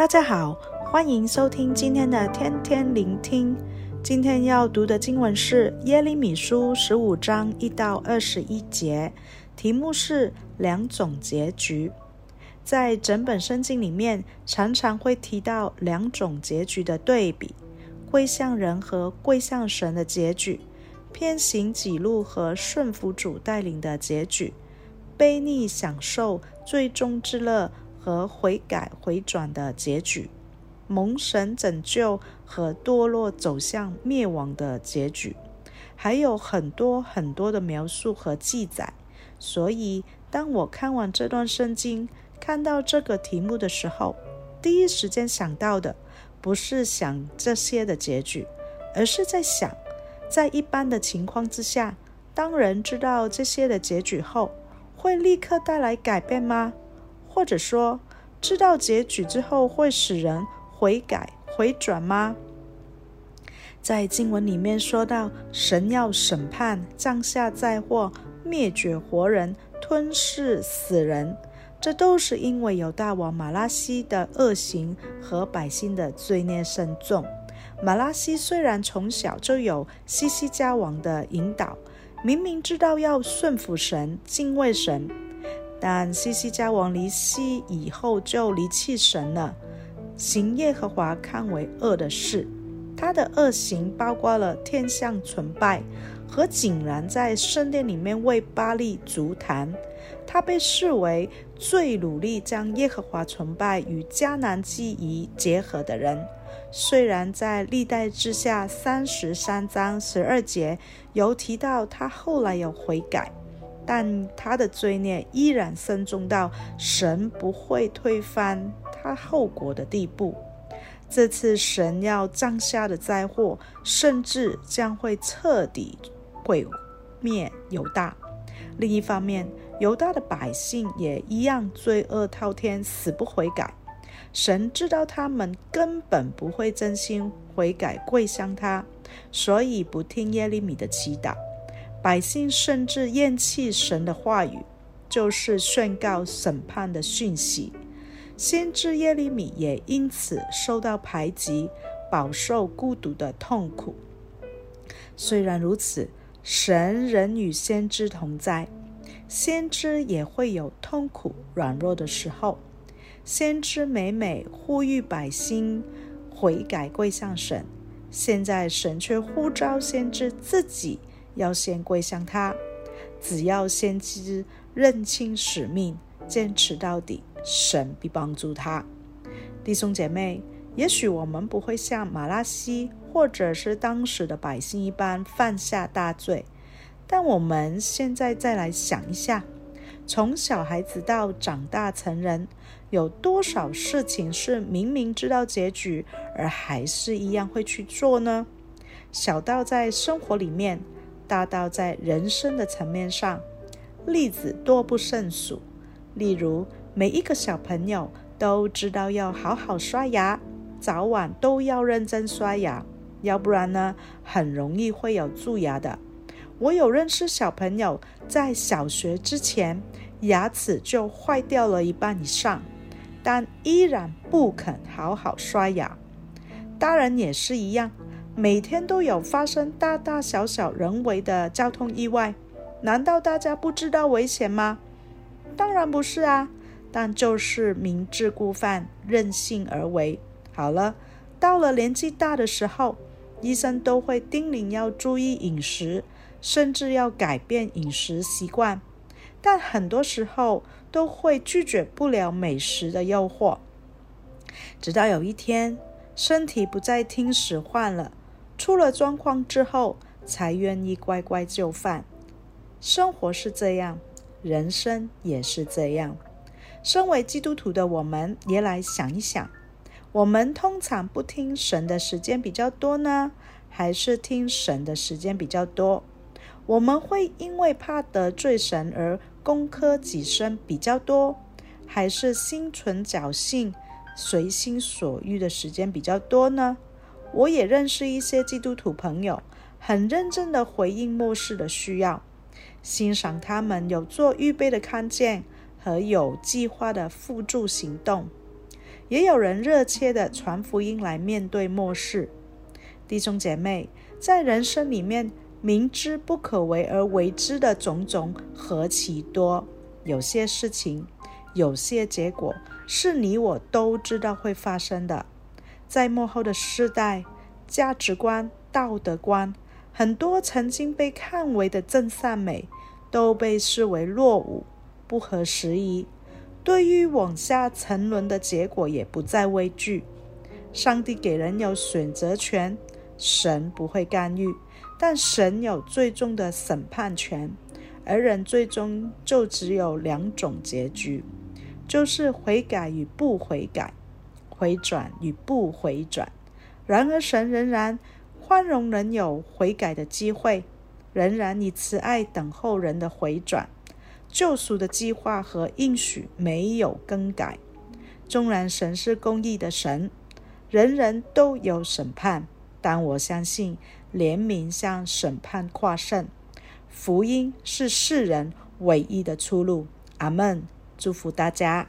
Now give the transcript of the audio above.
大家好，欢迎收听今天的天天聆听。今天要读的经文是耶利米书十五章一到二十一节，题目是两种结局。在整本圣经里面，常常会提到两种结局的对比：归向人和归向神的结局，偏行己路和顺服主带领的结局，悖逆享受最终之乐和悔改回转的结局。蒙神拯救和堕落走向灭亡的结局，还有很多很多的描述和记载。所以，当我看完这段圣经，看到这个题目的时候，第一时间想到的不是想这些的结局，而是在想，在一般的情况之下，当人知道这些的结局后，会立刻带来改变吗？或者说，知道结局之后会使人悔改回转吗？在经文里面说到，神要审判，降下灾祸，灭绝活人，吞噬死人，这都是因为有大王马拉西的恶行和百姓的罪孽深重。马拉西虽然从小就有西西家王的引导，明明知道要顺服神、敬畏神，但西西家王离世以后就离弃神了。行耶和华看为恶的事，他的恶行包括了天象崇拜和竟然在圣殿里面为巴力筑坛。他被视为最努力将耶和华崇拜与迦南祭仪结合的人。虽然在历代志下三十三章十二节有提到他后来有悔改，但他的罪孽依然深重到神不会推翻。他后果的地步，这次神要降下的灾祸，甚至将会彻底毁灭犹大。另一方面，犹大的百姓也一样罪恶滔天，死不悔改。神知道他们根本不会真心悔改归向他，所以不听耶利米的祈祷。百姓甚至厌弃神的话语，就是宣告审判的讯息。先知耶利米也因此受到排挤，饱受孤独的痛苦。虽然如此，神仍与先知同在，先知也会有痛苦、软弱的时候。先知每每呼吁百姓悔改归向神，现在神却呼召先知自己要先归向他。只要先知认清使命，坚持到底。神必帮助他，弟兄姐妹，也许我们不会像马拉西或者是当时的百姓一般犯下大罪，但我们现在再来想一下，从小孩子到长大成人，有多少事情是明明知道结局，而还是一样会去做呢？小到在生活里面，大到在人生的层面上，例子多不胜数。例如，每一个小朋友都知道要好好刷牙，早晚都要认真刷牙，要不然呢，很容易会有蛀牙的。我有认识小朋友在小学之前牙齿就坏掉了一半以上，但依然不肯好好刷牙。大人也是一样，每天都有发生大大小小人为的交通意外，难道大家不知道危险吗？当然不是啊。但就是明知故犯，任性而为。好了，到了年纪大的时候，医生都会叮咛要注意饮食，甚至要改变饮食习惯。但很多时候都会拒绝不了美食的诱惑。直到有一天，身体不再听使唤了，出了状况之后，才愿意乖乖就范。生活是这样，人生也是这样。身为基督徒的我们，也来想一想：我们通常不听神的时间比较多呢，还是听神的时间比较多？我们会因为怕得罪神而功课己身比较多，还是心存侥幸、随心所欲的时间比较多呢？我也认识一些基督徒朋友，很认真的回应末世的需要，欣赏他们有做预备的看见。和有计划的付诸行动，也有人热切地传福音来面对末世。弟兄姐妹，在人生里面，明知不可为而为之的种种何其多！有些事情，有些结果，是你我都知道会发生的。在末后的世代，价值观、道德观，很多曾经被看为的真善美，都被视为落伍、不合时宜。对于往下沉沦的结果，也不再畏惧。上帝给人有选择权，神不会干预，但神有最终的审判权，而人最终就只有两种结局，就是悔改与不悔改。回转与不回转，然而神仍然宽容人有悔改的机会，仍然以慈爱等候人的回转。救赎的计划和应许没有更改。纵然神是公义的神，人人都有审判，但我相信怜悯向审判跨胜。福音是世人唯一的出路。阿门。祝福大家。